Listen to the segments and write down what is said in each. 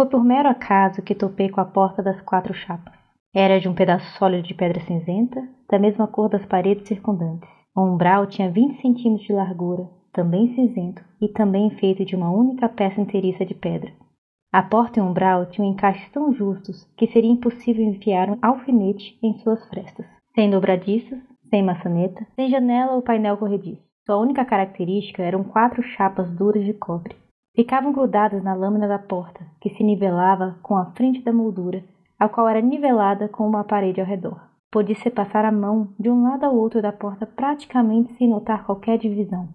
Foi por mero acaso que topei com a porta das quatro chapas. Era de um pedaço sólido de pedra cinzenta, da mesma cor das paredes circundantes. O umbral tinha 20 centímetros de largura, também cinzento e também feito de uma única peça inteiriça de pedra. A porta e o umbral tinham encaixes tão justos que seria impossível enfiar um alfinete em suas frestas, sem dobradiças, sem maçaneta, sem janela ou painel corrediço. Sua única característica eram quatro chapas duras de cobre. Ficavam grudadas na lâmina da porta, que se nivelava com a frente da moldura, a qual era nivelada com uma parede ao redor. Podia-se passar a mão de um lado ao outro da porta praticamente sem notar qualquer divisão.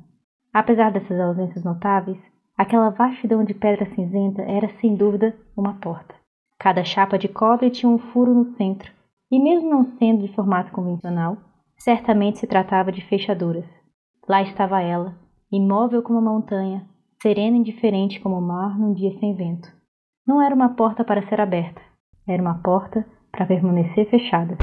Apesar dessas ausências notáveis, aquela vastidão de pedra cinzenta era sem dúvida uma porta. Cada chapa de cobre tinha um furo no centro, e mesmo não sendo de formato convencional, certamente se tratava de fechaduras. Lá estava ela, imóvel como uma montanha, serena e indiferente como o mar num dia sem vento. Não era uma porta para ser aberta, era uma porta para permanecer fechada.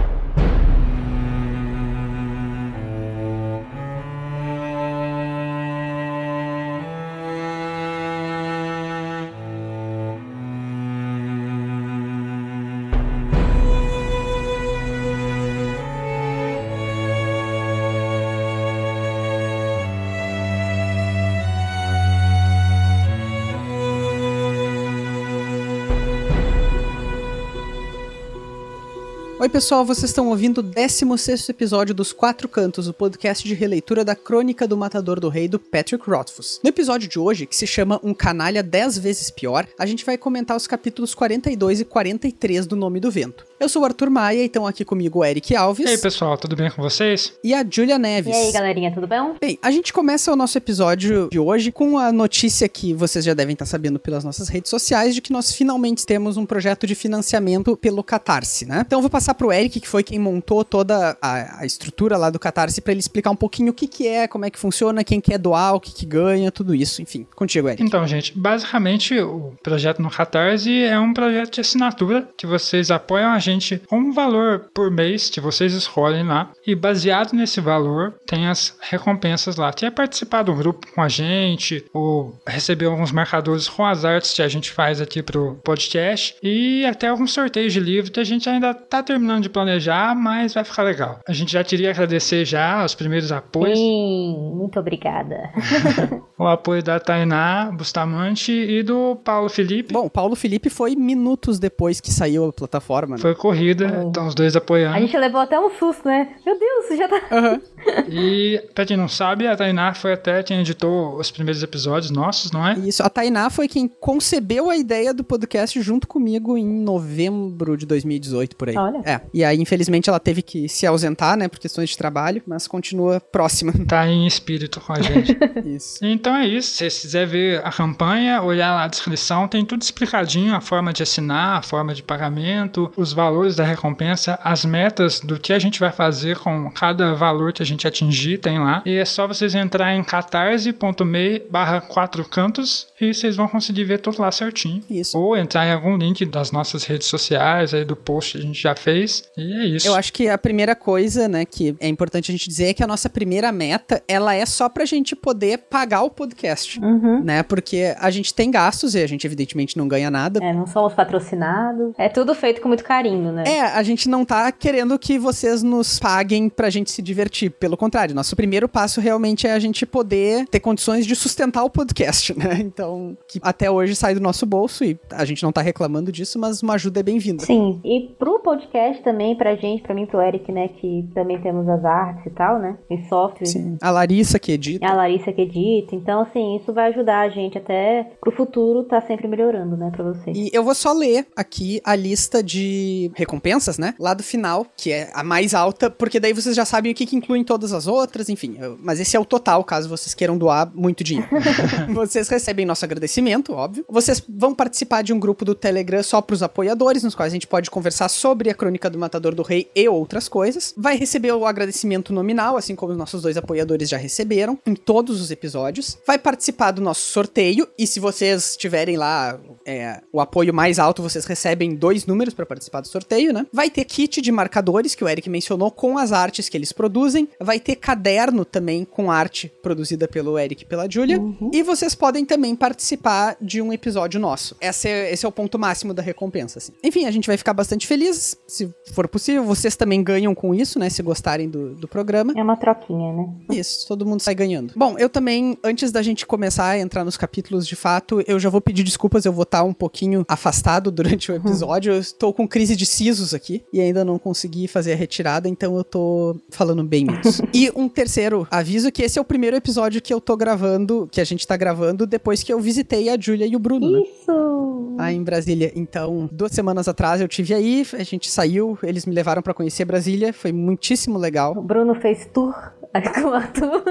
Oi, pessoal, vocês estão ouvindo o 16 episódio dos Quatro Cantos, o podcast de releitura da Crônica do Matador do Rei do Patrick Rothfuss. No episódio de hoje, que se chama Um Canalha 10 vezes Pior, a gente vai comentar os capítulos 42 e 43 do Nome do Vento. Eu sou o Arthur Maia e estão aqui comigo o Eric Alves. E aí, pessoal, tudo bem com vocês? E a Julia Neves. E aí, galerinha, tudo bem? Bem, a gente começa o nosso episódio de hoje com a notícia que vocês já devem estar sabendo pelas nossas redes sociais de que nós finalmente temos um projeto de financiamento pelo Catarse, né? Então eu vou passar pro Eric, que foi quem montou toda a, a estrutura lá do Catarse, para ele explicar um pouquinho o que que é, como é que funciona, quem quer doar, o que que ganha, tudo isso, enfim. Contigo, Eric. Então, gente, basicamente o projeto no Catarse é um projeto de assinatura que vocês apoiam a gente com um valor por mês que vocês escolhem lá e baseado nesse valor tem as recompensas lá. Tem participar do grupo com a gente ou receber alguns marcadores com as artes que a gente faz aqui pro podcast e até alguns sorteios de livro que a gente ainda tá terminando de planejar, mas vai ficar legal. A gente já queria agradecer já os primeiros apoios. Sim, muito obrigada. o apoio da Tainá Bustamante e do Paulo Felipe. Bom, o Paulo Felipe foi minutos depois que saiu a plataforma. Né? Foi corrida, oh. então os dois apoiando. A gente levou até um susto, né? Meu Deus, já tá. Uhum. E, pra quem não sabe, a Tainá foi até quem editou os primeiros episódios nossos, não é? Isso, a Tainá foi quem concebeu a ideia do podcast junto comigo em novembro de 2018, por aí. Olha. É. E aí, infelizmente, ela teve que se ausentar, né, por questões de trabalho, mas continua próxima. Tá em espírito com a gente. isso. Então é isso. Se você quiser ver a campanha, olhar lá a descrição, tem tudo explicadinho: a forma de assinar, a forma de pagamento, os valores da recompensa, as metas do que a gente vai fazer com cada valor que a gente atingir, tem lá. E é só vocês entrar em catarse.me barra quatro cantos e vocês vão conseguir ver tudo lá certinho. Isso. Ou entrar em algum link das nossas redes sociais, aí do post que a gente já fez. E é isso. Eu acho que a primeira coisa, né, que é importante a gente dizer é que a nossa primeira meta, ela é só pra gente poder pagar o podcast, uhum. né? Porque a gente tem gastos e a gente evidentemente não ganha nada. É, não somos patrocinados. É tudo feito com muito carinho, né? É, a gente não tá querendo que vocês nos paguem pra gente se divertir. Pelo contrário, nosso primeiro passo realmente é a gente poder ter condições de sustentar o podcast, né? Então, que até hoje sai do nosso bolso e a gente não tá reclamando disso, mas uma ajuda é bem-vinda. Sim, e pro podcast também, pra gente, pra mim, pro Eric, né, que também temos as artes e tal, né, em software. Sim, a Larissa que edita. A Larissa que edita, então, assim, isso vai ajudar a gente até pro futuro tá sempre melhorando, né, pra vocês. E eu vou só ler aqui a lista de recompensas, né, lá do final, que é a mais alta, porque daí vocês já sabem o que, que inclui em todas as outras, enfim. Mas esse é o total, caso vocês queiram doar muito dinheiro. vocês recebem nosso agradecimento, óbvio. Vocês vão participar de um grupo do Telegram só pros apoiadores, nos quais a gente pode conversar sobre a Crônica do Matador do Rei e outras coisas. Vai receber o agradecimento nominal, assim como os nossos dois apoiadores já receberam, em todos os episódios. Vai participar do nosso sorteio, e se vocês tiverem lá é, o apoio mais alto, vocês recebem dois números para participar do sorteio, né? Vai ter kit de marcadores, que o Eric mencionou, com as artes que eles produzem. Vai ter caderno também com arte produzida pelo Eric e pela Julia. Uhum. E vocês podem também participar de um episódio nosso. Esse é, esse é o ponto máximo da recompensa, assim. Enfim, a gente vai ficar bastante feliz, se for possível. Vocês também ganham com isso, né? Se gostarem do, do programa. É uma troquinha, né? Isso, todo mundo sai ganhando. Bom, eu também, antes da gente começar a entrar nos capítulos de fato, eu já vou pedir desculpas, eu vou estar um pouquinho afastado durante o episódio. Eu estou com crise de sisos aqui e ainda não consegui fazer a retirada, então eu tô falando bem menos. e um terceiro aviso que esse é o primeiro episódio que eu tô gravando, que a gente tá gravando depois que eu visitei a Júlia e o Bruno, né? Isso! Aí em Brasília. Então, duas semanas atrás eu tive aí, a gente saiu, eles me levaram pra conhecer Brasília, foi muitíssimo legal. O Bruno fez tour.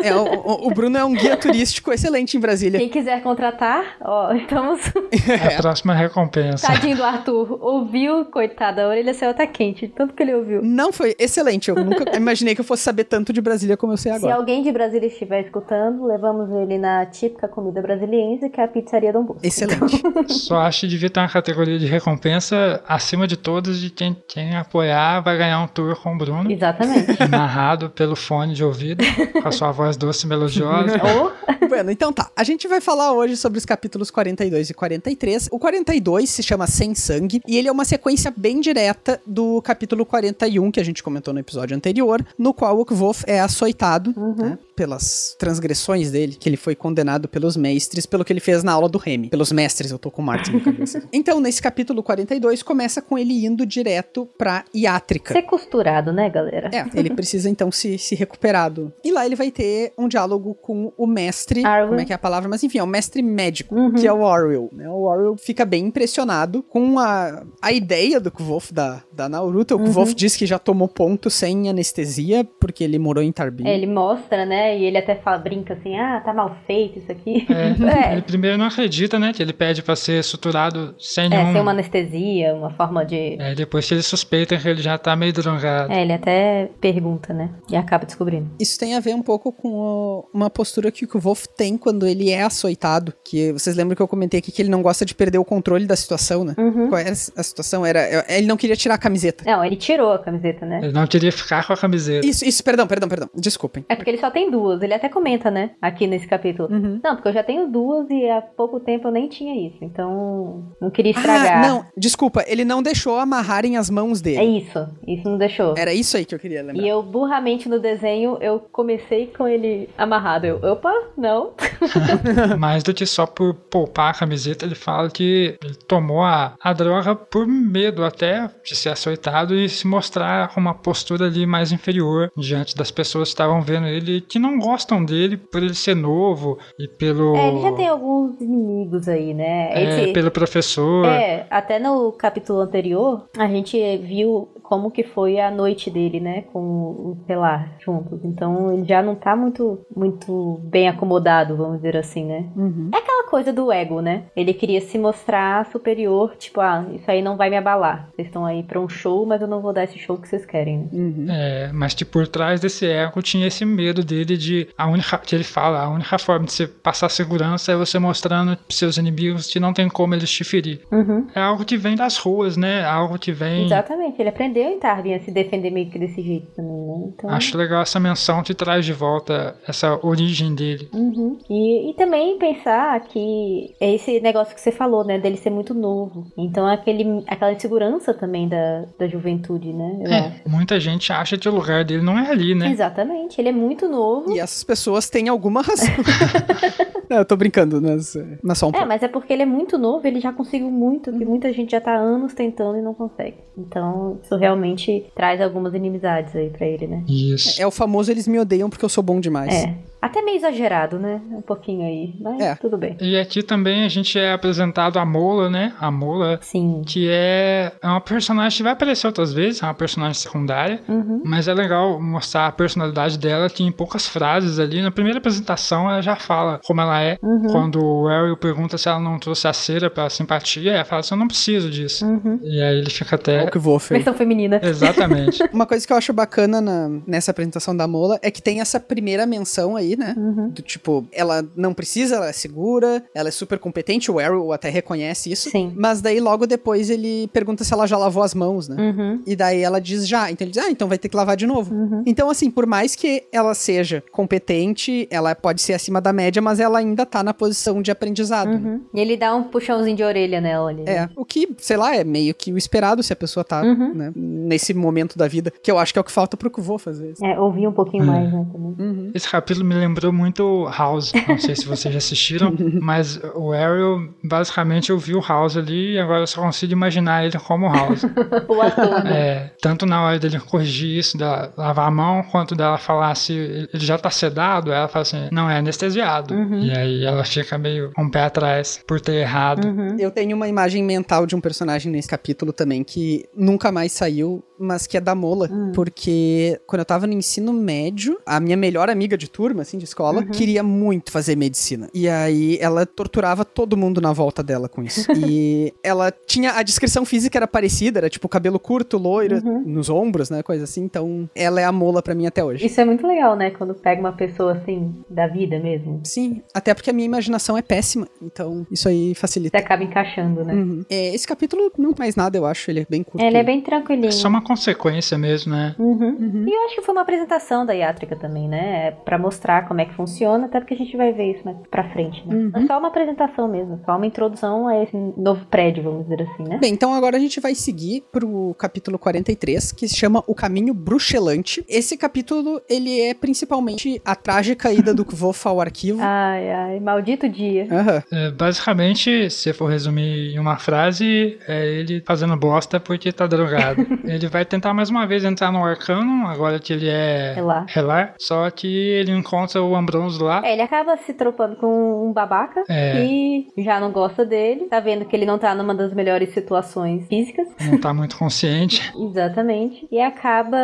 É, o, o- o Bruno é um guia turístico excelente em Brasília. Quem quiser contratar, ó, estamos. A próxima recompensa. Tadinho do Arthur. Ouviu, coitada, a orelha saiu até quente, tanto que ele ouviu. Não foi excelente, eu nunca imaginei que eu fosse saber tanto de Brasília como eu sei Se agora. alguém de Brasília estiver escutando, levamos ele na típica comida brasiliense, que é a pizzaria Dom Bosco. Excelente. Só acho que devia ter uma categoria de recompensa acima de todas de quem, quem apoiar vai ganhar um tour com o Bruno. Exatamente. Narrado pelo fone de ouvido, com a sua voz doce e melodiosa. Ou bueno, então tá. A gente vai falar hoje sobre os capítulos 42 e 43. O 42 se chama Sem Sangue e ele é uma sequência bem direta do capítulo 41 que a gente comentou no episódio anterior, no qual o Kvof é açoitado né, pelas transgressões dele, que ele foi condenado pelos mestres, pelo que ele fez na aula do Remy. Pelos mestres, eu tô com o Martin na cabeça. então, nesse capítulo 42, começa com ele indo direto pra Iátrica. ser costurado, né, galera? É, ele precisa então se, se recuperar. do- E lá ele vai ter um diálogo com o mestre. Arwen. Como é que é a palavra? Mas enfim, é o mestre médico, Uhum. que é o Orwell. Né? O Orwell fica bem impressionado com a, a ideia do Kvof da, da Naruto. O Uhum. Diz que já tomou ponto sem anestesia, porque ele morou em Tarbin. É, Ele mostra, né? E ele até fala, brinca assim, ah, tá mal feito isso aqui. É, É, Ele primeiro não acredita, né? Que ele pede pra ser suturado sem é, nenhum. sem uma anestesia, uma forma de. É, depois que ele suspeita que ele já tá meio drogado. É, ele até pergunta, né? E acaba descobrindo. Isso tem a ver um pouco com o- uma postura que o Kvof tem quando ele é açoitado. Que vocês lembram que eu comentei aqui que ele não gosta de perder o controle da situação, né? Uhum. Qual era a situação? Era, é, ele não queria tirar a camiseta. Não, ele tirou a camiseta, né? Ele não queria ficar com a camiseta. Isso, isso, perdão, perdão, perdão. Desculpem. É porque ele só tem duas. Ele até comenta, né? Aqui nesse capítulo. Uhum. Não, porque eu já tenho duas e há pouco tempo eu nem tinha isso. Então, não queria estragar. Ah, não, desculpa, ele não deixou amarrarem as mãos É dele. isso. Isso não deixou. Era isso aí que eu queria lembrar. E eu, burramente no desenho, eu comecei com ele amarrado. Eu, opa, não. Mais do que só por poupar a camiseta, ele fala que ele tomou a, a droga por medo até de ser açoitado e se mostrar com uma postura ali mais inferior diante das pessoas que estavam vendo ele que não gostam dele por ele ser novo e pelo. É, ele já tem alguns inimigos aí, né? é, Esse- pelo professor. É, até no capítulo anterior, a gente viu como que foi a noite dele, né, com o Pelar juntos. Então ele já não tá muito, muito bem acomodado, vamos dizer assim, né? Uhum. É aquela coisa do ego, né? Ele queria se mostrar superior, tipo, ah, isso aí não vai me abalar. Vocês estão aí pra um show, mas eu não vou dar esse show que vocês querem. né? Uhum. É, mas que por trás desse ego tinha esse medo dele de a única que ele fala, a única forma de você passar segurança é você mostrando pros seus inimigos que não tem como eles te ferir. Uhum. É algo que vem das ruas, né? Algo que vem. Exatamente, ele aprendeu em Tarvin a se defender meio que desse jeito também, né? Então... Acho legal essa menção que traz de volta essa origem dele. Uhum. E, e também pensar que é esse negócio que você falou, né, dele ser muito novo. Então é aquele, aquela insegurança também da, da juventude, né? Eu acho. É, muita gente acha que o lugar dele não é ali, né? Exatamente, ele é muito novo. E essas pessoas têm alguma razão. não, eu tô brincando, mas, mas só um É, pouco. mas é porque ele é muito novo, ele já conseguiu muito, que muita gente já tá anos tentando e não consegue. Então, isso realmente traz algumas inimizades aí pra ele, né? Isso. É o famoso eles me odeiam porque eu sou bom demais. É. Até meio exagerado, né? Um pouquinho aí. Mas É. tudo bem. E aqui também a gente é apresentado a Mola, né? A Mola, Sim. que é é uma personagem que vai aparecer outras vezes, é uma personagem secundária. Uhum. Mas é legal mostrar a personalidade dela, que em poucas frases ali, na primeira apresentação, ela já fala como ela é. Uhum. Quando o Ariel pergunta se ela não trouxe a cera pra simpatia, ela fala assim, eu não preciso disso. Uhum. E aí ele fica É até... o que vou, Fê. Versão feminina. Exatamente. Uma coisa que eu acho bacana na- nessa apresentação da Mola é que tem essa primeira menção aí, né? Uhum. Do tipo, ela não precisa, ela é segura, ela é super competente, o Arrow até reconhece isso. Sim. Mas daí logo depois ele pergunta se ela já lavou as mãos, né? Uhum. E daí ela diz já. Então ele diz, ah, então vai ter que lavar de novo. Uhum. Então, assim, por mais que ela seja competente, ela pode ser acima da média, mas ela ainda tá na posição de aprendizado. né? Uhum. E ele dá um puxãozinho de orelha nela ali. né? É, o que, sei lá, é meio que o esperado se a pessoa tá, Uhum. né, nesse momento da vida, que eu acho que é o que falta pro Kuvô fazer. É, ouvi um pouquinho É. mais, né, também. Uhum. Esse capítulo me lembrou muito House. Não sei se vocês já assistiram, mas o Ariel, basicamente, eu vi o House ali e agora eu só consigo imaginar ele como House. O ator, né? É, tanto na hora dele corrigir isso, da lavar a mão, quanto dela falar se ele já tá sedado, ela fala assim, não, é anestesiado. Uhum. E aí ela fica meio com o pé atrás por ter errado. Uhum. Eu tenho uma imagem mental de um personagem nesse capítulo também que nunca mais saiu, mas que é da Mola. Hum. Porque quando eu tava no ensino médio, a minha melhor amiga de turma, assim, de escola, Uhum. queria muito fazer medicina. E aí ela torturava todo mundo na volta dela com isso. e ela tinha. A descrição física era parecida, era tipo cabelo curto, loira, Uhum. nos ombros, né? Coisa assim. Então ela é a Mola pra mim até hoje. Isso é muito legal, né? Quando pega uma pessoa assim, da vida mesmo. Sim, até porque a minha imaginação é péssima. Então isso aí facilita. Você acaba encaixando, né? Uhum. É, esse capítulo não mais nada, eu acho. Ele é bem curto. Ele é bem tranquilinho. É só uma consequência mesmo, né? Uhum. Uhum. E eu acho que foi uma apresentação da Iátrica também, né? É Pra mostrar como é que funciona, até porque a gente vai ver isso mais pra frente, né? Uhum. É só uma apresentação mesmo, só uma introdução a esse novo prédio, vamos dizer assim, né? Bem, então agora a gente vai seguir pro capítulo 43, que se chama O Caminho Bruxelante. Esse capítulo, ele é principalmente a trágica ida do Kvof ao arquivo. Ai, ai, maldito dia. Aham. É, basicamente, se for resumir em uma frase, é ele fazendo bosta porque tá drogado. ele vai tentar mais uma vez entrar no Arcano, agora que ele é Relar. Relar, só que ele encontra o Ambrose lá. É, ele acaba se tropando com um babaca É. que já não gosta dele, tá vendo que ele não tá numa das melhores situações físicas. Não tá muito consciente. Exatamente. E acaba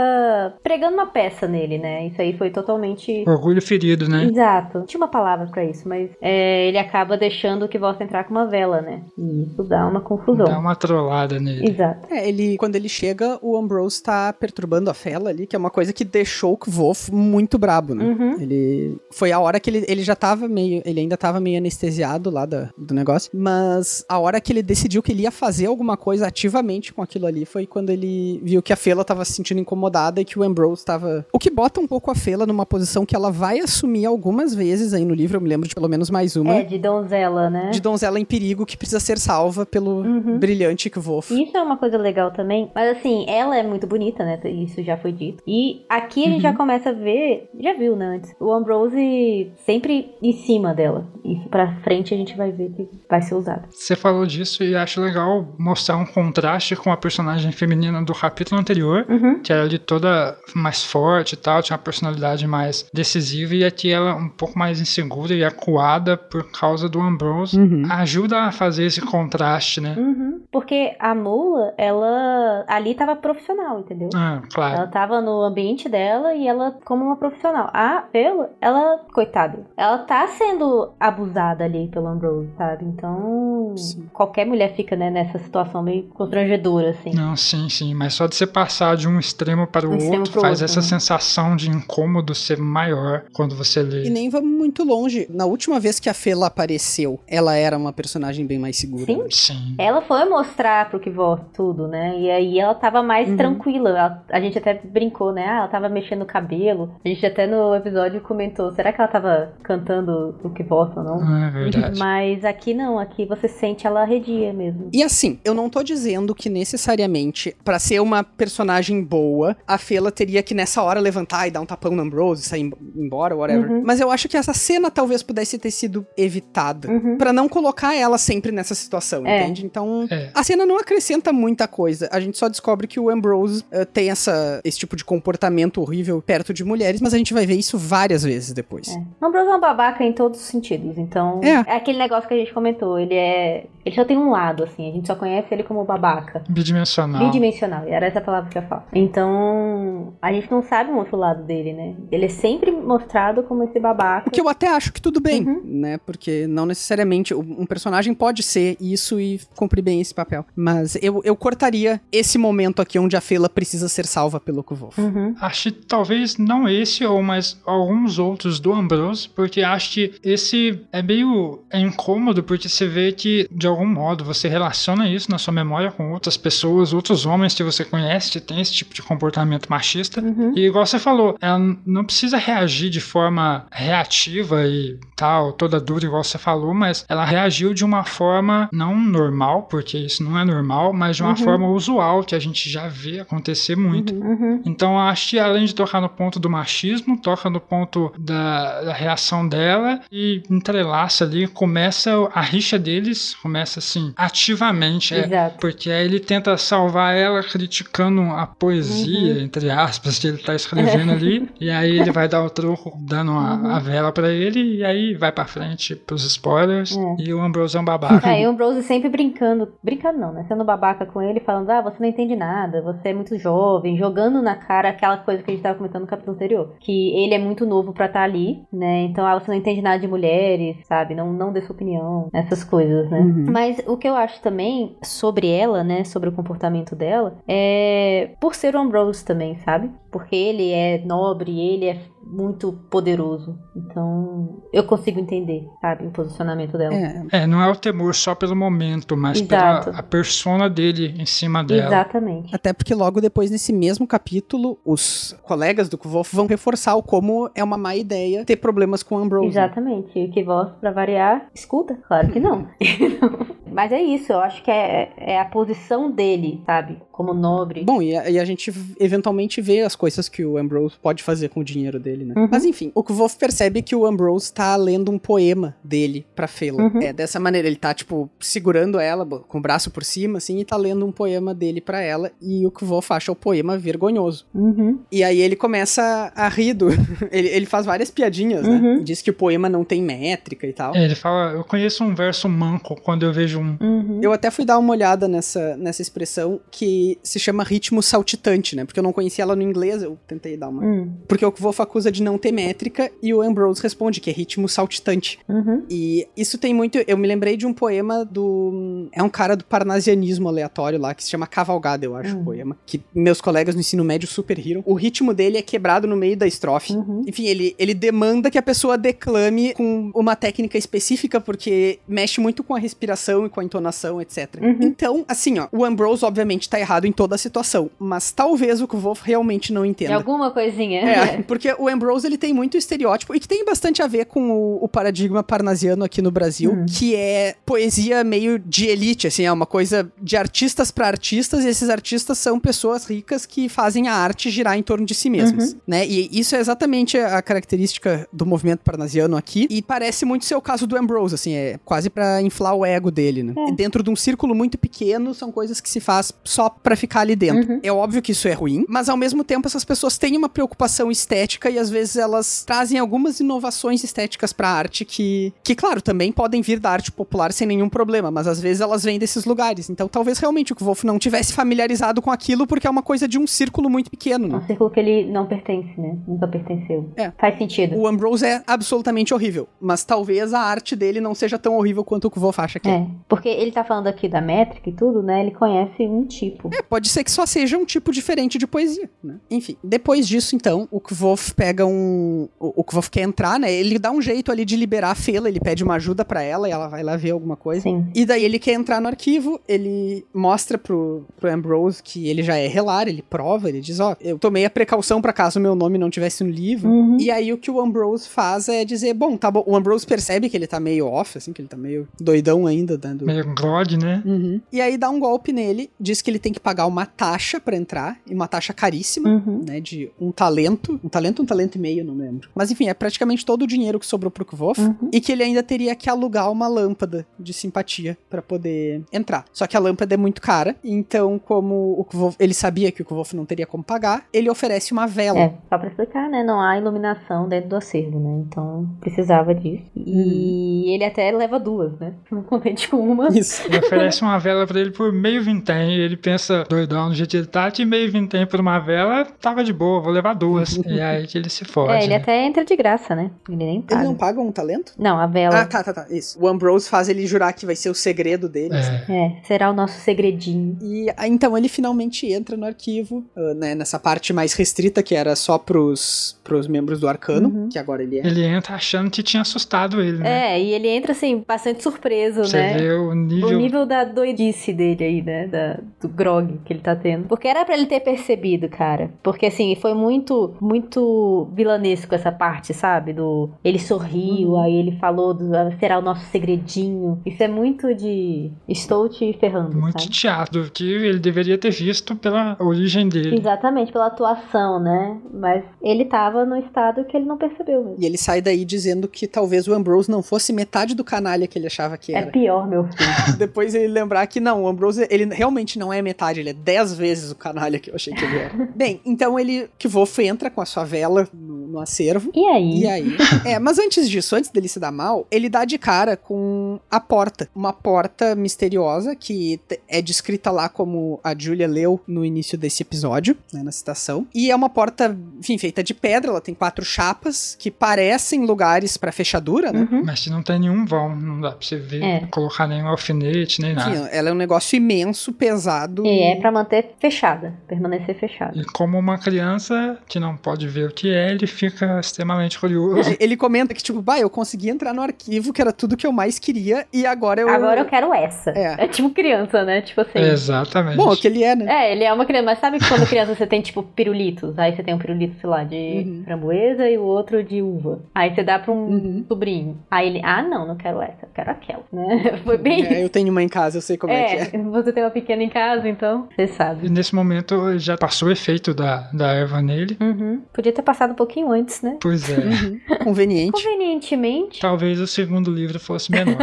pregando uma peça nele, né? Isso aí foi totalmente. Orgulho ferido, né? Exato. Tinha uma palavra pra isso, mas é, ele acaba deixando o que volta entrar com uma vela, né? E isso dá uma confusão. Dá uma trollada nele. Exato. É, ele, quando ele chega, o Ambrose tá perturbando a Fela ali, que é uma coisa que deixou o Kvof muito brabo, né? Uhum. Ele. Foi a hora que ele, ele já tava meio. Ele ainda tava meio anestesiado lá da- do negócio. Mas a hora que ele decidiu que ele ia fazer alguma coisa ativamente com aquilo ali foi quando ele viu que a Fela tava se sentindo incomodada e que o Ambrose tava. O que bota um pouco a Fela numa posição que ela vai assumir algumas vezes aí no livro. Eu me lembro de pelo menos mais uma. É, de donzela, né? De donzela em perigo que precisa ser salva pelo Uhum. brilhante Kvof. Isso é uma coisa legal também. Mas assim, ela é muito bonita, né? Isso já foi dito. E aqui a gente já começa a ver. Já viu, né? Antes. O Ambrose sempre em cima dela. Isso pra frente a gente vai ver que vai ser usado. Você falou disso e acho legal mostrar um contraste com a personagem feminina do capítulo anterior, Uhum. que era ali toda mais forte e tal, tinha uma personalidade mais decisiva, e aqui ela um pouco mais insegura e acuada por causa do Ambrose. Uhum. Ajuda a fazer esse contraste, né? Uhum. Porque a Mula, ela ali tava profissional, entendeu? Ah, claro. Ela tava no ambiente dela e ela como uma profissional. A Bella, ela, coitada, ela tá sendo abusada ali pelo Ambrose, sabe? Então, Sim. qualquer mulher fica, né, nessa situação meio constrangedora, assim. Não, sim, sim, mas só de você passar de um extremo para o Um outro faz outro, essa né? sensação de incômodo ser maior quando você E lê. nem vamos muito longe. Na última vez que a Fela apareceu, ela era uma personagem bem mais segura. Sim. Sim. Ela foi mostrar pro Kivó tudo, né? E aí ela tava mais Uhum. tranquila. Ela- a gente até brincou, né? Ah, ela tava mexendo o cabelo. A gente até no episódio comentou, será que ela tava cantando o Kivó ou não? Ah, é verdade. Mas aqui não, aqui você sente ela arredia mesmo. E assim, eu não tô dizendo que necessariamente, pra ser uma personagem boa, a Fela teria que nessa hora levantar e dar um tapão no Ambrose, sair em- embora, whatever. Uhum. Mas eu acho que essa cena talvez pudesse ter sido evitada. Uhum. Pra não colocar ela sempre nessa situação, É. entende? Então, É. a cena não acrescenta muita coisa. A gente só descobre que o Ambrose eh, tem essa, esse tipo de comportamento horrível perto de mulheres, mas a gente vai ver isso várias vezes depois. É. O Ambrose é um babaca em todos os sentidos, então É. aquele negócio que a gente comentou, ele é Ele só tem um lado, assim. A gente só conhece ele como babaca. Bidimensional. Bidimensional, era essa palavra que eu ia falar. Então, a gente não sabe o outro lado dele, né? Ele é sempre mostrado como esse babaca. O que eu até acho que tudo bem, Uhum. né? Porque não necessariamente um personagem pode ser isso e cumprir bem esse papel. Mas eu, eu cortaria esse momento aqui onde a Fela precisa ser salva pelo Kvolf. Uhum. Acho que talvez não esse ou mais alguns outros do Ambrose, porque acho que esse é meio é incômodo, porque você vê que de algum modo você relaciona isso na sua memória com outras pessoas, outros homens que você conhece que tem esse tipo de comportamento machista. Uhum. E igual você falou, ela não precisa reagir de forma reativa e tal, toda dura, igual você falou, mas ela reagiu de uma forma não normal, porque isso não é normal, mas de uma Uhum. forma usual, que a gente já vê acontecer muito. Uhum. Então acho que além de tocar no ponto do machismo, toca no ponto da, da reação dela e entrelaça ali, começa a rixa deles, começa assim, ativamente. É, porque aí ele tenta salvar ela criticando a poesia, Uhum. entre aspas, que ele tá escrevendo ali. e aí ele vai dar o troco dando a, Uhum. a vela pra ele, e aí vai pra frente pros spoilers. É. E o Ambrose é um babaca. É, e o Ambrose sempre brincando, brincando não, né? Sendo babaca com ele, falando, ah, você não entende nada, você é muito jovem, jogando na cara aquela coisa que a gente tava comentando no capítulo anterior. Que ele é muito novo pra estar ali, né? Então, ah, você não entende nada de mulheres, sabe? Não, não dê sua opinião, essas coisas, né? Uhum. Mas o que eu acho também sobre ela, né? Sobre o comportamento dela, é por ser o Ambrose também, sabe? Porque ele é nobre, ele é muito poderoso. Então, eu consigo entender, sabe? O posicionamento dela. É, É, não é o temor só pelo momento, mas Exato. pela a persona dele em cima dela. Exatamente. Até porque logo depois, nesse mesmo capítulo, os colegas do Kvolf vão reforçar o como é uma má ideia ter problemas com o Ambrose. Exatamente. E o que voz pra variar, escuta? Claro que não. Mas é isso, eu acho que é, é a posição dele, sabe? Como nobre. Bom, e a, e a gente eventualmente vê as coisas que o Ambrose pode fazer com o dinheiro dele, né? Uhum. Mas enfim, o Kvolf percebe que o Ambrose tá lendo um poema dele pra Fela. Uhum. É, dessa maneira, ele tá, tipo, segurando ela com o braço por cima, assim, e tá lendo um poema dele pra ela, e o Kvolf acha o poema vergonhoso. Uhum. E aí ele começa a rir do... ele, ele faz várias piadinhas, né? Uhum. Diz que o poema não tem métrica e tal. É, ele fala, eu conheço um verso manco quando eu vejo um. Uhum. Eu até fui dar uma olhada nessa, nessa expressão que se chama ritmo saltitante, né? Porque eu não conhecia ela no inglês, eu tentei dar uma. Hum. Porque o Kvolf acusa de não ter métrica e o Ambrose responde que é ritmo saltitante. Uhum. E isso tem muito. Eu me lembrei de um poema do. É um cara do parnasianismo aleatório lá, que se chama Cavalgada, eu acho, Hum. o poema. Que meus colegas no ensino médio super riram. O ritmo dele é quebrado no meio da estrofe. Uhum. Enfim, ele, ele demanda que a pessoa declame com uma técnica específica, porque mexe muito com a respiração e com a entonação, etc. Uhum. Então, assim, ó, o Ambrose, obviamente, tá errado em toda a situação, mas talvez o Kvolf realmente não entenda. alguma coisinha. É, porque o Ambrose ele tem muito estereótipo e que tem bastante a ver com o, o paradigma parnasiano aqui no Brasil, Hum. que é poesia meio de elite, assim, é uma coisa de artistas para artistas e esses artistas são pessoas ricas que fazem a arte girar em torno de si mesmas, Uhum. né? E isso é exatamente a característica do movimento parnasiano aqui e parece muito ser o caso do Ambrose, assim, é quase pra inflar o ego dele, né? É. Dentro de um círculo muito pequeno, são coisas que se faz só pra ficar ali dentro. Uhum. É óbvio que isso é ruim, mas ao mesmo tempo essas pessoas têm uma preocupação estética e às vezes elas trazem algumas inovações estéticas pra arte que, que claro, também podem vir da arte popular sem nenhum problema, mas às vezes elas vêm desses lugares. Então talvez realmente o Wolf não tivesse familiarizado com aquilo porque é uma coisa de um círculo muito pequeno, É né? um círculo que ele não pertence, né? Nunca pertenceu. É. Faz sentido. O Ambrose é absolutamente horrível, mas talvez a arte dele não seja tão horrível quanto o Wolf acha que é. É, porque ele tá falando aqui da métrica e tudo, né? Ele conhece um tipo. É, pode ser que só seja um tipo diferente de poesia, né? Enfim, depois disso, então, o Kvolf pega um... O, o Kvolf quer entrar, né? Ele dá um jeito ali de liberar a Fela, ele pede uma ajuda pra ela e ela vai lá ver alguma coisa. Sim. E daí ele quer entrar no arquivo, ele mostra pro, pro Ambrose que ele já é relar, ele prova, ele diz, ó, eu tomei a precaução pra caso o meu nome não tivesse no livro. Uhum. E aí o que o Ambrose faz é dizer, bom, tá bom, o Ambrose percebe que ele tá meio off, assim, que ele tá meio doidão ainda, dando... Meio grog, né? Uhum. E aí dá um golpe nele, diz que ele tem que pagar uma taxa pra entrar, e uma taxa caríssima, Uhum. né, de um talento, um talento, um talento e meio, não lembro. Mas enfim, é praticamente todo o dinheiro que sobrou pro Kvof, Uhum. e que ele ainda teria que alugar uma lâmpada de simpatia pra poder entrar. Só que a lâmpada é muito cara, então como o Kvof, ele sabia que o Kvof não teria como pagar, ele oferece uma vela. É, só pra explicar, né? Não há iluminação dentro do acervo, né? Então precisava disso. E ele até leva duas, né? Não contente com uma. Isso. Ele oferece uma vela pra ele por meio vintém. E ele pensa, doidão, no jeito que ele tá, de meio vintém por uma vela, tava de boa, vou levar duas. e aí que ele se fode. É, ele né? até entra de graça, né? Ele nem Ele paga. não paga um talento? Não, a vela. Ah, tá, tá, tá. Isso. O Ambrose faz ele jurar que vai ser o segredo deles. É. É, será o nosso segredinho. E ah, então ele finalmente entra no arquivo, ah, né, nessa parte mais restrita que era só pros, pros membros do Arcano, Uhum. que agora ele é. Ele entra achando que tinha assustado ele, né? É, e ele entra assim, bastante surpreso, Você né? vê o nível. O nível da doidice dele aí, né? Da, do grog que ele tá tendo. Porque era pra ele ter percebido, cara. Porque assim, foi muito, muito vilanesco essa parte, sabe? Do. Ele sorriu, Uhum. aí ele falou do. "Ah, Será o nosso segredinho. Isso é muito de. Estou te ferrando. Muito sabe? teatro, que ele deveria ter visto pela origem dele. Exatamente, pela atuação, né? Mas ele tava no estado que ele não percebeu mesmo. E ele sai daí dizendo que talvez o Ambrose não fosse metade do canalha que ele achava que É era. pior, meu filho. Depois ele lembrar que não, o Ambrose, ele realmente não é metade, ele é dez vezes o canalha que eu achei que ele era. Bem, então ele, que Wolf entra com a sua vela no, no acervo. E aí? E aí? É, mas antes disso, antes dele se dar mal, ele dá de cara com a porta. Uma porta misteriosa que é descrita lá como a Julia leu no início desse episódio, né, na citação. E é uma porta, enfim, feita de pedra, ela tem quatro chapas que parecem lugares pra fechadura, né? Uhum. Mas se não tem nenhum vão, não dá pra você ver, É. colocar nenhum alfinete, nem nada. Enfim, ela é um negócio imenso, pesado. E é pra manter fechada, permanecer fechada. E como uma criança que não pode ver o que é, ele fica extremamente curioso. Ele comenta que, tipo, bah, eu consegui entrar no arquivo, que era tudo que eu mais queria, e agora eu. Agora eu quero essa. É. É, tipo criança, né? Tipo assim. Exatamente. Bom, que ele é, né? É, ele é uma criança, mas sabe que quando criança você tem tipo pirulitos? Aí você tem um pirulito, sei lá, de Uhum. framboesa e o outro de uva. Aí você dá pra um Uhum. sobrinho. Aí ele, ah, não, não quero essa, eu quero aquela, né? Foi bem. É, eu tenho uma em casa, eu sei como é, que é. você tem uma pequena em casa, então você E sabe. nesse momento já passou o efeito da, da erva nele. Uhum. Podia ter passado um pouquinho antes, né? Pois é. Uhum. Conveniente. Convenientemente. Talvez o segundo livro fosse menor.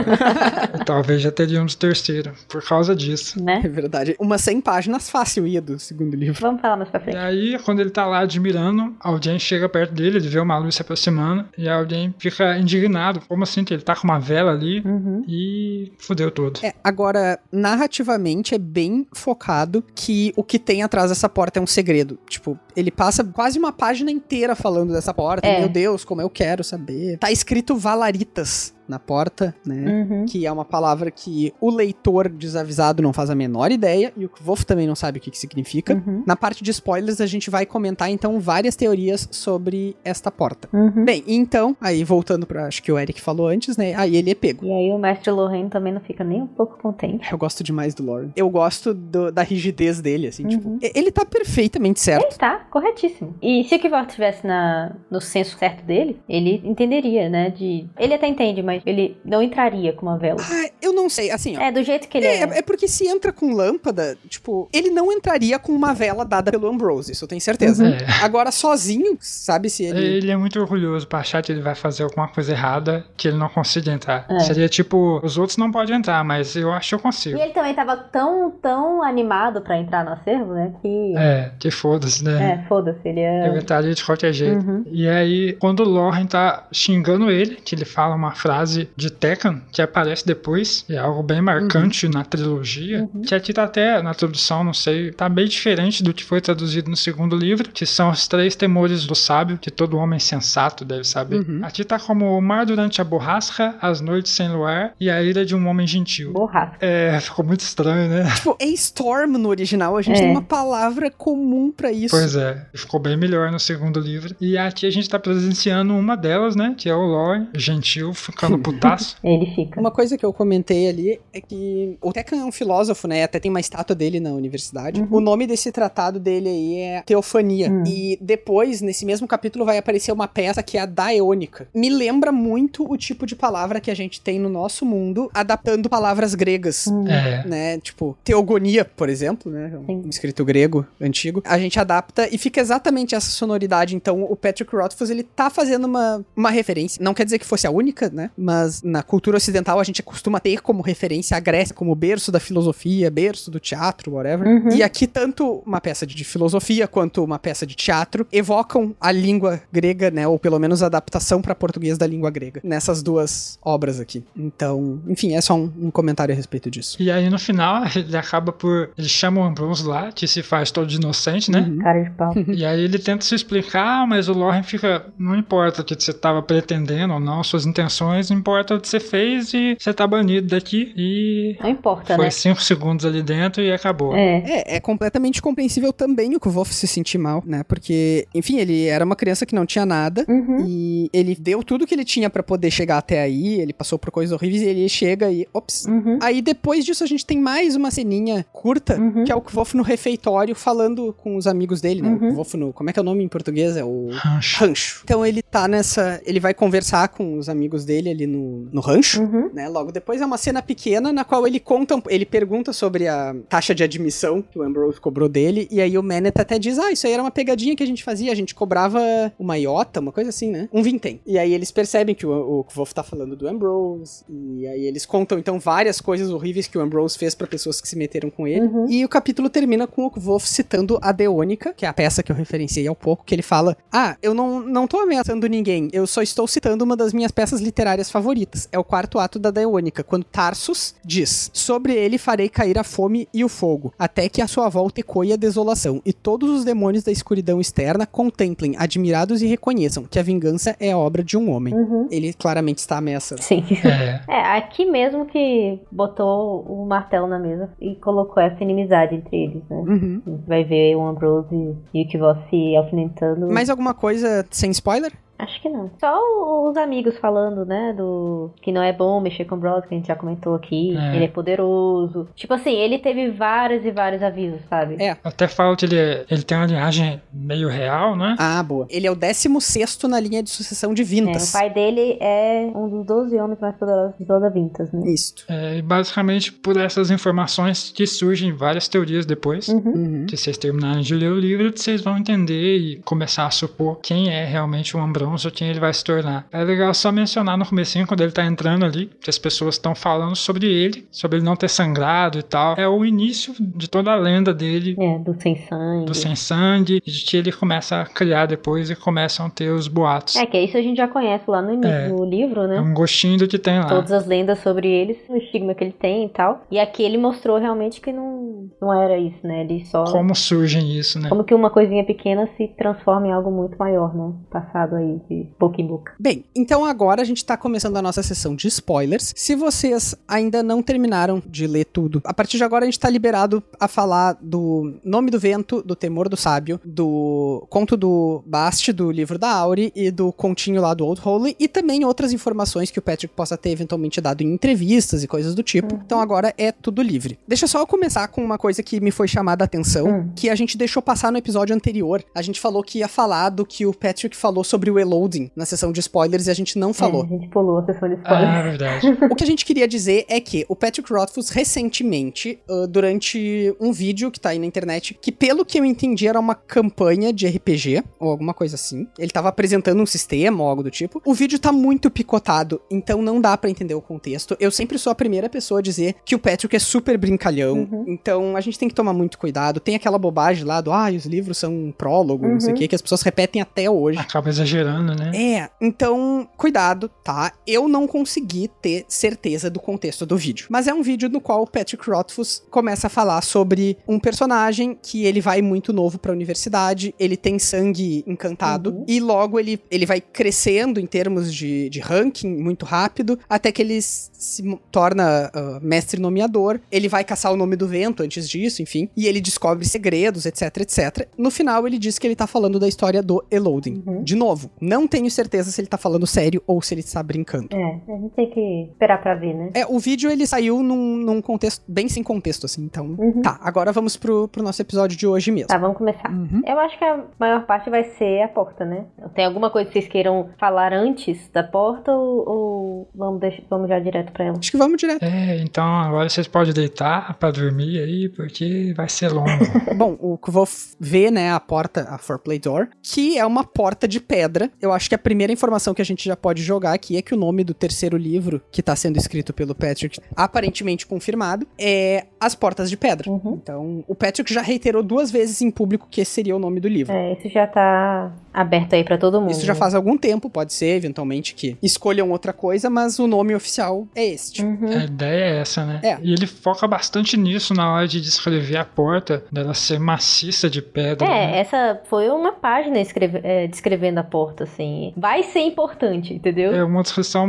E Talvez já teríamos o terceiro, por causa disso. Né? É verdade. Umas 100 páginas fácil ia do segundo livro. Vamos falar mais pra E frente. aí, quando ele tá lá admirando, alguém chega perto dele, ele vê uma luz se aproximando, e alguém fica indignado. Como assim? Ele tá com uma vela ali Uhum. e fudeu tudo. É, agora, narrativamente é bem focado que o que tem atrás dessa porta é um segredo. Tipo, ele passa quase uma página inteira falando dessa porta. É. Meu Deus, como eu quero saber. Tá escrito Valaritas na porta, né? Uhum. Que é uma palavra que o leitor desavisado não faz a menor ideia e o Wolf também não sabe o que, que significa. Uhum. Na parte de spoilers, a gente vai comentar então várias teorias sobre esta porta. Uhum. Bem, então, aí voltando pra acho que o Eric falou antes, né? Aí ele é pego. E aí o mestre Lorraine também não fica nem um pouco contente. Eu gosto demais do Lauren. Eu gosto do- da rigidez dele, assim, Uhum. tipo, e- ele tá perfeitamente certo. Ele tá, corretíssimo. E se o Kivor estivesse na, no senso certo dele, ele entenderia, né? De. Ele até entende, mas ele não entraria com uma vela. Ah, eu não sei, assim, ó. É, do jeito que ele É, é. é porque se entra com lâmpada, tipo, ele não entraria com uma vela dada pelo Ambrose, isso eu tenho certeza. É. Agora, sozinho, sabe se ele. Ele é muito orgulhoso pra achar que ele vai fazer alguma coisa errada que ele não consiga entrar. É. Seria tipo, os outros não podem entrar, mas eu acho que eu consigo. E ele também tava tão, tão animado pra entrar no acervo, né? Que. É, que foda-se, né? É, foda-se, ele Eu é. entraria de qualquer jeito. Uhum. E aí, quando o Loren tá xingando ele, que ele fala uma frase de Tekken, que aparece depois, é algo bem marcante na trilogia, Uhum. que aqui tá até na tradução, não sei, tá bem diferente do que foi traduzido no segundo livro, que são os três temores do sábio, que todo homem sensato deve saber. Uhum. Aqui tá como o mar durante a borrasca, as noites sem luar e a ira de um homem gentil. Borracha. É, ficou muito estranho, né? Tipo, é Storm no original, a gente É. tem uma palavra comum pra isso. Pois é, ficou bem melhor no segundo livro. E aqui a gente tá presenciando uma delas, né? Que é o Loren, gentil, ficando putaço. Ele fica. Uma coisa que eu comentei ali é que o Tekken é um filósofo, né? Até tem uma estátua dele na universidade. Uhum. O nome desse tratado dele aí é Teofania. Hum. E depois, nesse mesmo capítulo, vai aparecer uma peça que é a Daeônica. Me lembra muito o tipo de palavra que a gente tem no nosso mundo, adaptando palavras gregas. Hum. É. Né, tipo, teogonia, por exemplo, né? Sim. Um escrito grego antigo. A gente adapta e fica exatamente essa sonoridade. Então, o Patrick Rothfuss, ele tá fazendo uma, uma referência. Não quer dizer que fosse a única, né? Mas na cultura ocidental a gente costuma ter como referência a Grécia como berço da filosofia, berço do teatro, whatever. Uhum. E aqui tanto uma peça de filosofia quanto uma peça de teatro evocam a língua grega, né, ou pelo menos a adaptação para português da língua grega nessas duas obras aqui. Então, enfim, é só um, um comentário a respeito disso. E aí no final ele acaba por. Ele chama o Ambrose lá, que se faz todo de inocente, né? Uhum. Cara de pau. E aí ele tenta se explicar, mas o Loren fica. Não importa o que você estava pretendendo ou não, suas intenções, importa o que você fez e você tá banido daqui. E Não importa, foi né? cinco segundos ali dentro e acabou. É. É, é completamente compreensível também o que o Wolf se sentir mal, né? Porque, enfim, ele era uma criança que não tinha nada Uhum. e ele deu tudo que ele tinha pra poder chegar até aí, ele passou por coisas horríveis e ele chega e, ops. Uhum. Aí depois disso a gente tem mais uma ceninha curta, Uhum. que é o Kvof no refeitório falando com os amigos dele, né? Uhum. O Kvof no, como é que é o nome em português? É o Rancho. rancho. Então ele tá nessa, ele vai conversar com os amigos dele ali no, no rancho. Uhum. Né, logo depois é uma cena pequena na qual ele conta, ele pergunta sobre a taxa de admissão que o Ambrose cobrou dele, e aí o Manet até diz: Ah, isso aí era uma pegadinha que a gente fazia, a gente cobrava uma iota, uma coisa assim, né? Um vintém. E aí eles percebem que o, o Wolf tá falando do Ambrose, e aí eles contam então várias coisas horríveis que o Ambrose fez pra pessoas que se meteram com ele. Uhum. E o capítulo termina com o Wolf citando a Deônica, que é a peça que eu referenciei há pouco, que ele fala: Ah, eu não, não tô ameaçando ninguém, eu só estou citando uma das minhas peças literárias favoritas. É o quarto ato da Deônica, quando Tarsus diz: Sobre ele farei cair a fome e o fogo, até que a sua volta ecoe a desolação, e todos os demônios da escuridão externa contemplem, admirados e reconheçam que a vingança é a obra de um homem. Uhum. Ele claramente está ameaçando. Sim. É. É, aqui mesmo que botou o martelo na mesa e colocou essa inimizade entre eles, né? Uhum. A gente vai ver o Ambrose e o Kvoss se alfinetando. Mais alguma coisa sem spoiler? Acho que não. Só os amigos falando, né? Do que não é bom mexer com o Bros, que a gente já comentou aqui. É. Ele é poderoso. Tipo assim, ele teve vários e vários avisos, sabe? É. Até falo que ele, é- ele tem uma linhagem meio real, né? Ah, boa. Ele é o 16 na linha de sucessão de É, Vintas. o pai dele é um dos 12 homens mais poderosos de toda a Vintas, né? Isto. É, e basicamente por essas informações que surgem várias teorias depois. Uhum. Uhum. Se vocês terminarem de ler o livro, vocês vão entender e começar a supor quem é realmente o Ambrose ou quem ele vai se tornar. É legal só mencionar no comecinho, quando ele tá entrando ali, que as pessoas estão falando sobre ele, sobre ele não ter sangrado e tal. É o início de toda a lenda dele, É, do sem sangue. do sem sangue, e de que ele começa a criar depois e começam a ter os boatos. É, que isso a gente já conhece lá no início É. do livro, né? É um gostinho do que tem lá. Todas as lendas sobre eles, o estigma que ele tem e tal. E aqui ele mostrou realmente que não, não era isso, né? Ele só. Como surgem isso, né? Como que uma coisinha pequena se transforma em algo muito maior, né? Passado aí de boca em boca. Bem, então agora a gente tá começando a nossa sessão de spoilers. Se vocês ainda não terminaram de ler tudo, a partir de agora a gente tá liberado a falar do Nome do Vento, do Temor do Sábio, do Conto do Bast, do livro da Auri e do continho lá do Old Holy e também outras informações que o Patrick possa ter eventualmente dado em entrevistas e coisas do tipo. Então agora é tudo livre. Deixa só eu começar com uma coisa que me foi chamada a atenção, Hum. que a gente deixou passar no episódio anterior. A gente falou que ia falar do que o Patrick falou sobre o Eloding na sessão de spoilers e a gente não falou. É, a gente pulou a sessão de spoiler. Ah, verdade. O que a gente queria dizer é que o Patrick Rothfuss recentemente, ah, durante um vídeo que tá aí na internet, que pelo que eu entendi era uma campanha de RPG, ou alguma coisa assim. Ele tava apresentando um sistema ou algo do tipo. O vídeo tá muito picotado, então não dá pra entender o contexto. Eu sempre sou a primeira pessoa a dizer que o Patrick é super brincalhão, Uhum. então a gente tem que tomar muito cuidado. Tem aquela bobagem lá do, ah, os livros são um prólogo, não sei o Uhum. que, que as pessoas repetem até hoje. Acaba exagerando, né? É, então, cuidado, tá? Eu não consegui ter certeza do contexto do vídeo. Mas é um vídeo no qual o Patrick Rothfuss começa a falar sobre um personagem que ele vai muito novo pra universidade, ele tem sangue encantado, Uhum. e logo ele, ele vai crescendo em termos de, de ranking muito rápido, até que ele se torna ah, mestre nomeador. Ele vai caçar o nome do vento antes disso, enfim, e ele descobre segredos, etc, etc. No final, ele diz que ele tá falando da história do Eloding. Uhum. De novo, não tenho certeza se ele tá falando sério ou se ele está brincando. É, a gente tem que esperar pra ver, né? É, o vídeo ele saiu num, num contexto, bem sem contexto, assim, então. Uhum. Tá, agora vamos pro, pro nosso episódio de hoje mesmo. Tá, vamos começar. Uhum. Eu acho que a maior parte vai ser a porta, né? Tem alguma coisa que vocês queiram falar antes da porta ou, ou vamos, deixar, vamos já direto pra ela? Acho que vamos direto. É, então agora vocês podem deitar pra dormir aí, porque vai ser longo. Bom, o que eu vou ver, né, a porta, a Four Play Door, que é uma porta de pedra Eu acho que a primeira informação que a gente já pode jogar aqui é que o nome do terceiro livro, que tá sendo escrito pelo Patrick, aparentemente confirmado, é As Portas de Pedra. Uhum. Então, o Patrick já reiterou duas vezes em público que esse seria o nome do livro. É, isso já tá aberto aí pra todo mundo. Isso já né? faz algum tempo, pode ser, eventualmente, que escolham outra coisa, mas o nome oficial é este. Uhum. A ideia é essa, né? É. E ele foca bastante nisso na hora de descrever a porta, dela ser maciça de pedra. né? É, essa foi uma página escreve- é, descrevendo a porta, assim. Vai ser importante, entendeu? É uma descrição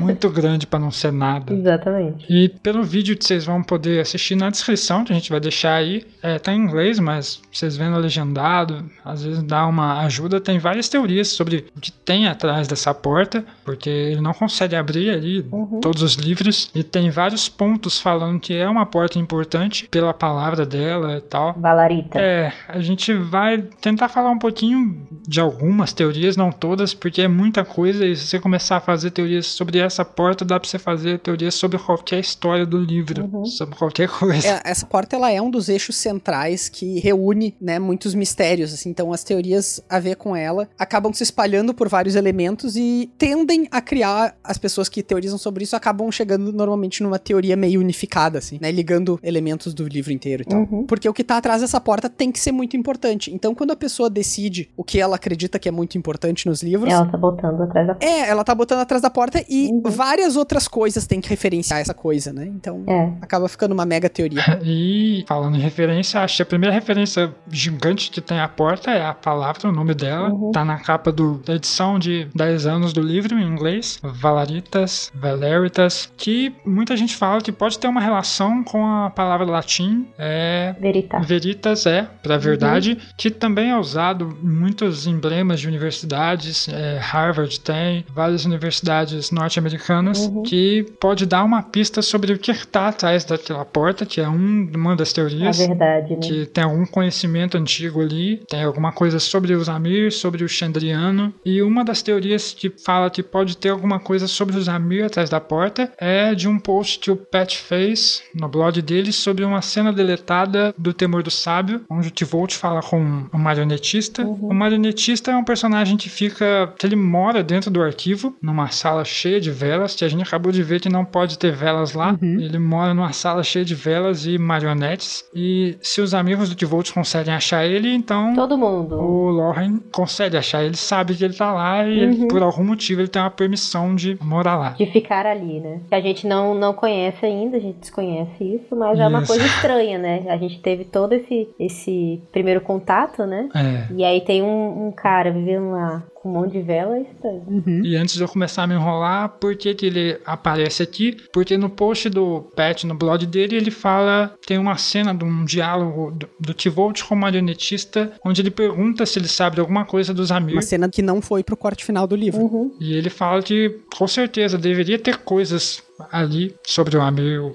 muito grande pra não ser nada. Exatamente. E pelo vídeo que vocês vão poder assistir na descrição, que a gente vai deixar aí, é, tá em inglês, mas vocês vendo legendado, às vezes dá uma ajuda. Tem várias teorias sobre o que tem atrás dessa porta, porque ele não consegue abrir ali Uhum. todos os livros, e tem vários pontos falando que é uma porta importante pela palavra dela e tal. Valarita. É, a gente vai tentar falar um pouquinho de algumas teorias, não todas, porque é muita coisa e se você começar a fazer teorias sobre essa porta, dá pra você fazer teorias sobre qualquer história do livro, Uhum. sobre qualquer coisa. É, essa porta ela é um dos eixos centrais que reúne né, muitos mistérios. assim. então as teorias a ver com ela acabam se espalhando por vários elementos e tendem a criar as pessoas que teorizam sobre isso acabam chegando normalmente numa teoria meio unificada, assim, né? Ligando elementos do livro inteiro e tal. Uhum. Porque o que tá atrás dessa porta tem que ser muito importante. Então, quando a pessoa decide o que ela acredita que é muito importante nos livros, Ela tá botando atrás da porta. é, ela tá botando atrás da porta e Uhum. várias outras coisas têm que referenciar essa coisa, né? Então, É. acaba ficando uma mega teoria. E falando em referência, acho que a primeira referência gigante que tem a porta é a palavra, o nome dela. Uhum. Tá na capa do, da edição de 10 anos do livro em inglês, Valaritas, Valeritas, que muita gente fala que pode ter uma relação com a palavra latim, é Veritas. Veritas é, para verdade, que também é usado em muitos emblemas de universidades. é, Harvard tem, várias universidades norte-americanas, Uhum. que pode dar uma pista sobre o que está atrás daquela porta, que é um- uma das A teorias. verdade, né? Que tem algum conhecimento antigo ali, tem alguma coisa sobre os Amir, sobre o Chandriano. E uma das teorias que fala que pode ter alguma coisa sobre os Amir atrás da porta é de um post que o Pat fez no blog dele sobre uma cena deletada do Temor do Sábio, onde o Tivolt fala com um marionetista. O marionetista é um personagem que fica. ele mora dentro do arquivo, numa sala cheia de velas, que a gente acabou de ver que não pode ter velas lá. Ele mora numa sala cheia de velas e marionetes. E se os amigos do Tivolt conseguem achar ele, então. Todo mundo. O Lauren consegue achar, ele sabe que ele tá lá e ele, por algum motivo ele tem uma permissão de morar lá. De ficar ali, né? Que a gente não, não conhece ainda, a gente desconhece isso, mas é uma Isso. coisa estranha, né? A gente teve todo esse, esse primeiro contato, né? É. E aí tem um, um cara vivendo lá com um monte de vela, estranho. E antes de eu começar a me enrolar, por que, que ele aparece aqui? Porque no post do Pat, no blog dele, ele fala, tem uma cena de um diálogo do, do Tivolt com o marionetista, onde ele pergunta se ele sabe de alguma coisa dos Amir. Uma cena que não foi pro corte final do livro. Uhum. E ele fala que, com certeza, deveria ter coisas ali sobre o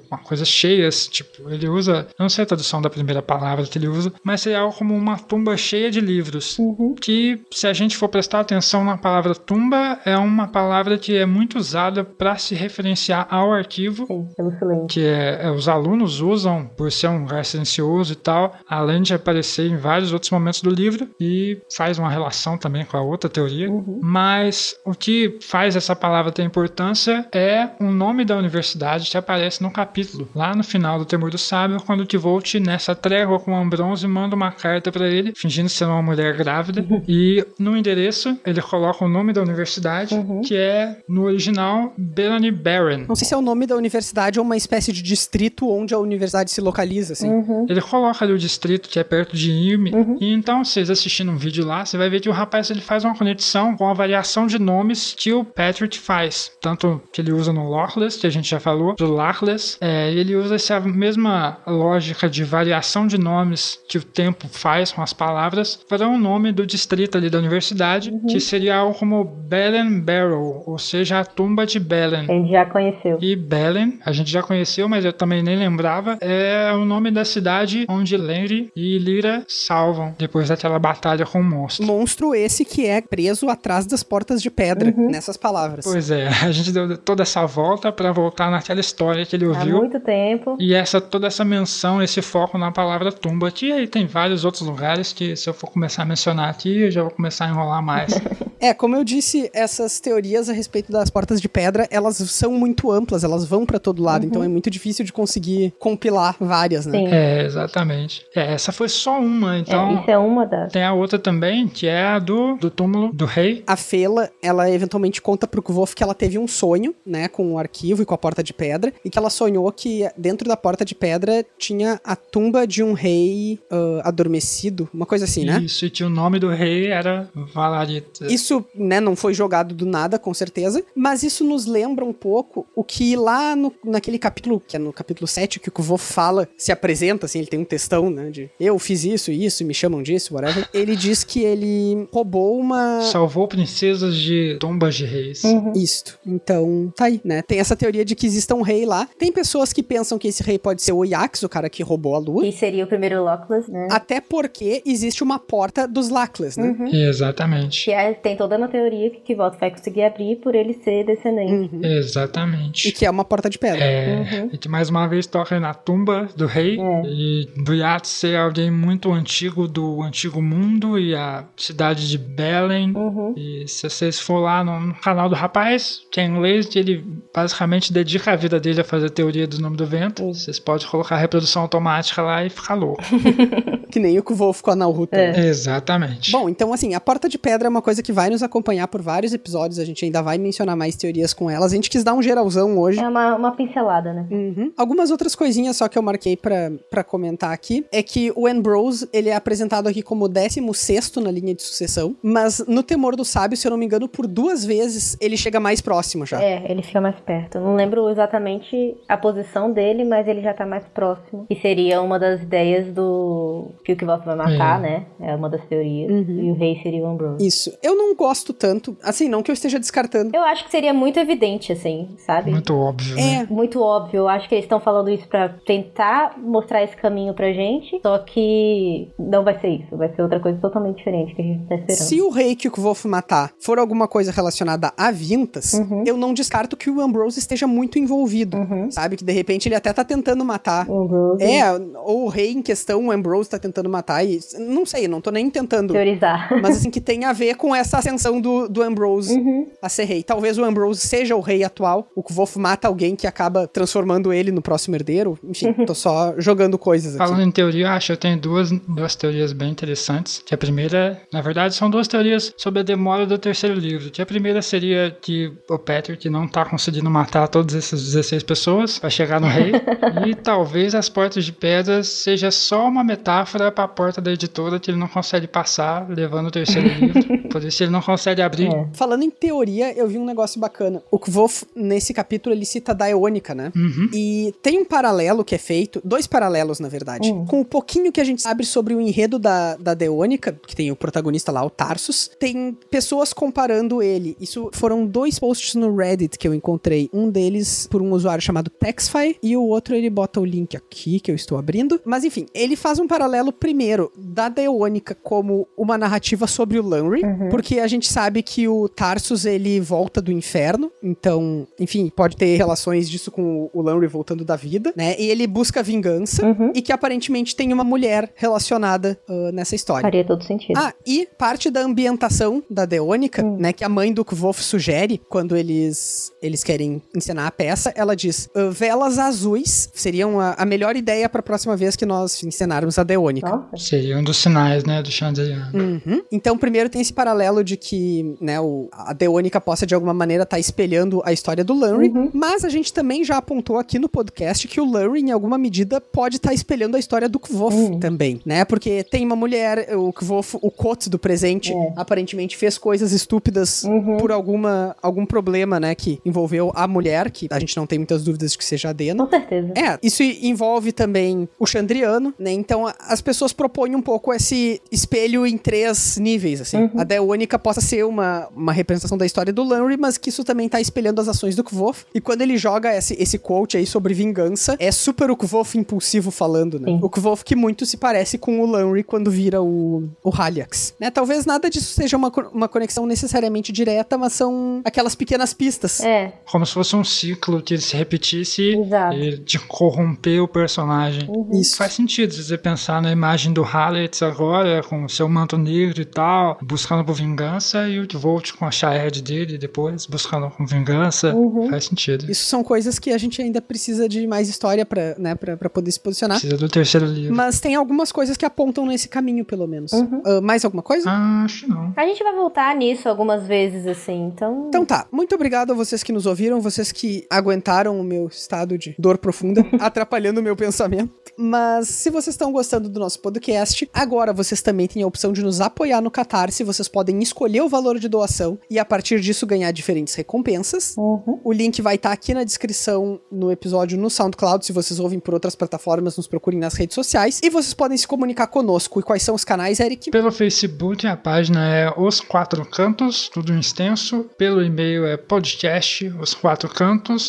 uma coisa cheias, tipo, ele usa, não sei a tradução da primeira palavra que ele usa, mas seria algo como uma tumba cheia de livros. Uhum. Que, se a gente for prestar atenção na palavra tumba, é uma palavra que é muito usada para se referenciar ao arquivo Sim, pelo silêncio. que é, é, os alunos usam por ser um lugar silencioso e tal, além de aparecer em vários outros momentos do livro e faz uma relação também com a outra teoria. Mas o que faz essa palavra ter importância é o nome da universidade que aparece no capítulo, lá no final do Temor do Sábio, quando Tivolt, nessa trégua com o Ambrose, manda uma carta para ele, fingindo ser uma mulher grávida, e no endereço ele coloca o nome da universidade, que é, no original, Bellany Barron. Não sei se é o nome da universidade ou uma espécie de distrito onde a universidade se localiza, assim. Uhum. Ele coloca ali o distrito que é perto de Irme. E então, vocês assistindo um vídeo lá, você vai ver que o rapaz ele faz uma conexão com a variação de nomes que o Patrick faz. Tanto que ele usa no Lochless, que a gente já falou, do Lachless. É, ele usa essa mesma lógica de variação de nomes que o tempo faz com as palavras para o nome do distrito ali da universidade, que seria algo como Belen Barrow, ou seja, a tumba de Belen. A gente já conheceu. E Belen, a gente já conheceu, mas eu também nem lembrava, é o nome da cidade onde Lenry e Lyra salvam depois daquela batalha com o monstro. Monstro esse que é preso atrás das portas de pedra, nessas palavras. Pois é, a gente deu toda essa volta pra voltar naquela história que ele Há ouviu. muito tempo. E essa toda essa menção, esse foco na palavra tumba, que aí tem vários outros lugares que se eu for começar a mencionar aqui, eu já vou começar a enrolar mais. É, como eu disse, essas teorias a respeito das portas de pedra, elas são muito amplas, elas vão pra todo lado, então é muito difícil de conseguir compilar várias, né? Sim. É, exatamente. É, essa foi só uma, então. É, isso é uma das. Tem a outra também, que é a do, do túmulo do rei. A Fela, ela eventualmente conta pro Kvof que ela teve um sonho, né, com o arquivo e com a porta de pedra, e que ela sonhou que dentro da porta de pedra tinha a tumba de um rei ah, adormecido, uma coisa assim, né? Isso, e tinha o nome do rei, era Valarita. Isso, né, não foi jogado do nada, com certeza, mas isso nos lembra um pouco o que lá no, naquele capítulo, que é no capítulo 7, que o Kvof fala, se apresenta, assim, ele tem um textão, né, de eu fiz isso e isso, me chamam disso, whatever. Ele diz que ele roubou uma... Salvou princesas de tombas de reis. Uhum. Isto. Então, tá aí, né? Tem essa teoria de que exista um rei lá. Tem pessoas que pensam que esse rei pode ser o Iax, o cara que roubou a lua. Que seria o primeiro Lockless, né? Até porque existe uma porta dos Laclas, né? Uhum. Exatamente. Que é, tem toda uma teoria que que Volta vai conseguir abrir por ele ser descendente. Uhum. Exatamente. E que é uma porta de pedra. É, Uhum. e que mais uma vez toca na tumba do rei É. e do Yacht ser alguém muito antigo do antigo mundo e a cidade de Belém. Uhum. E se vocês for lá no, no canal do rapaz, que é em inglês, que ele basicamente dedica a vida dele a fazer teoria do nome do vento. Uhum. Vocês podem colocar a reprodução automática lá e ficar louco. Que nem o Kvolf com a Nalruta. É. Exatamente. Bom, então assim, a porta de pedra é uma coisa que vai nos acompanhar por vários episódios, a gente ainda vai mencionar mais teorias com elas. A gente quis dar um geralzão hoje. É uma, uma pincelada, né? Uhum. Algumas outras coisinhas só que eu marquei pra, pra comentar aqui é que o Ambrose, ele é apresentado aqui como o 16 na linha de sucessão, mas no Temor do Sábio, se eu não me engano, por duas vezes ele chega mais próximo já. É, ele fica mais perto. Não lembro exatamente a posição dele, mas ele já tá mais próximo. Que seria uma das ideias do que o que vai matar, É. né? É uma das teorias. Uhum. E o rei seria o Ambrose. Isso. Eu não gosto tanto, assim, não que eu esteja descartando. Eu acho que seria muito evidente, assim, sabe? Muito óbvio, né? É, Muito óbvio. Eu acho que eles estão falando isso pra tentar mostrar esse caminho pra gente. Só que não vai ser isso. Vai ser outra coisa totalmente diferente que a gente tá esperando. se o rei que o Kvolf matar for alguma coisa relacionada a Vintas, Uhum. eu não descarto que o Ambrose esteja muito envolvido. Uhum. Sabe? Que de repente ele até tá tentando matar. O Ambrose. É, ou o rei em questão, o Ambrose tá tentando matar e. Não sei, não tô nem tentando. Teorizar. Mas assim, que tem a ver com essa ascensão do, do Ambrose Uhum. a ser rei. Talvez o Ambrose seja o rei atual. O Kvolf mata alguém que acaba transformando ele no próximo herdeiro. Enfim, tô só jogando coisas aqui. Falando em teoria, eu acho que eu tenho duas, duas teorias bem interessantes. Que a primeira, na verdade, são duas teorias sobre a demora do terceiro livro. Que a primeira seria que o Patrick não tá conseguindo matar todas essas 16 pessoas para chegar no rei. e talvez as portas de pedras seja só uma metáfora para a porta da editora que ele não consegue passar levando o terceiro livro. Por isso ele não consegue abrir. É. Falando em teoria, eu vi um negócio bacana. O Kvolf, nesse capítulo, ele cita a Daeônica, né? Uhum. E tem um paralelo que é feito, dois paralelos, na verdade, Hum. com o pouquinho que a gente sabe sobre o enredo da, da Deônica, que tem o protagonista lá, o Tarsus, tem pessoas comparando ele. Isso foram dois posts no Reddit que eu encontrei. Um deles por um usuário chamado Texfy, e o outro ele bota o link aqui que eu estou abrindo. Mas enfim, ele faz um paralelo primeiro da Deônica como uma narrativa sobre o Lanry, porque a gente sabe que o Tarsus ele volta do inferno, então, enfim, pode ter relações disso com o Lanry voltando da vida, né? E ele busca vingança Uhum. e que aparentemente tem uma mulher relacionada ah, nessa história. Faria todo sentido. Ah, e parte da ambientação da Deônica, Hum. né, que a mãe do Kvolf sugere quando eles eles querem encenar a peça, ela diz: "Ah, velas azuis seriam a, a melhor ideia para a próxima vez que nós encenarmos a Deônica. Nossa. Seria um dos sinais, né, do Chandelier. Uhum. Então, primeiro tem esse paralelo de que, né, o, a Deônica possa de alguma maneira estar espelhando a história do Lanry, Uhum. mas a gente também já apontou aqui no podcast que o Lanry, em alguma medida, pode estar espelhando a história do Kvof Uhum. também, né? Porque tem uma mulher, o Kvof, o Kot do presente, É. aparentemente fez coisas estúpidas Uhum. por alguma, algum problema, né, que envolveu a mulher, que a gente não tem muitas dúvidas de que seja a Dena. Com certeza. É, isso envolve também o Chandriano, né? Então as pessoas propõem um pouco esse espelho em três níveis, assim. Uhum. A Deônica possa ser uma, uma representação da história do Lanry, mas que isso também tá espelhando as ações do Kvof. E quando ele joga esse, esse quote aí sobre vingança, é super o Kvof impulsivo falando, né? Sim. O Kvof que muito se parece com o Lanry quando vira o, o Halyax, né? Talvez nada disso seja uma, uma conexão necessariamente direta, mas são aquelas pequenas pistas. É, Como se fosse um ciclo que se repetisse Exato. e de corromper o personagem. Isso. Faz sentido se você pensar na imagem do Hallet agora, com seu manto negro e tal, buscando por vingança. e o Volt com a Shahed dele depois, buscando com vingança. Uhum. Faz sentido. Isso são coisas que a gente ainda precisa de mais história pra, né, pra, pra poder se posicionar. Precisa do terceiro livro. Mas tem algumas coisas que apontam nesse caminho, pelo menos. Uhum. Ah, mais alguma coisa? Ah, acho não. A gente vai voltar nisso algumas vezes, assim, então. Então tá, muito obrigado a vocês que nos ouviram, vocês que aguentaram o meu estado de dor profunda, atrapalhando o meu pensamento. Mas se vocês estão gostando do nosso podcast, agora vocês também têm a opção de nos apoiar no Catarse, vocês podem escolher o valor de doação e a partir disso ganhar diferentes recompensas. Uhum. O link vai estar aqui na descrição no episódio no SoundCloud, se vocês ouvem por outras plataformas, nos procurem nas redes sociais. E vocês podem se comunicar conosco. E quais são os canais, Eric? Pelo Facebook a página é Os Quatro Cantos, tudo em extenso. Pelo e-mail é podcast Os Quatro Cantos,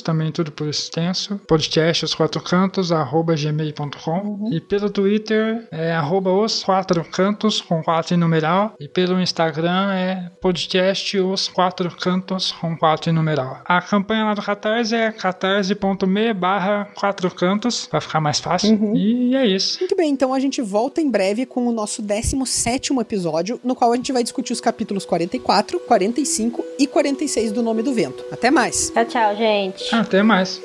também tudo por extenso. Podcast Os Quatro Cantos, arroba gmail.com. E pelo Twitter é arroba Os Quatro Cantos, com quatro em numeral. E pelo Instagram é podcast Os Quatro Cantos, com quatro em numeral. A campanha lá do Catarse é catarse.me barra quatro cantos, vai ficar mais fácil. E é isso. Muito bem, então a gente volta em breve com o nosso 17 episódio, no qual a gente vai discutir os capítulos 44, 45 e 46 do Nome do Vento. Até mais! Tchau, tchau, gente. Até mais.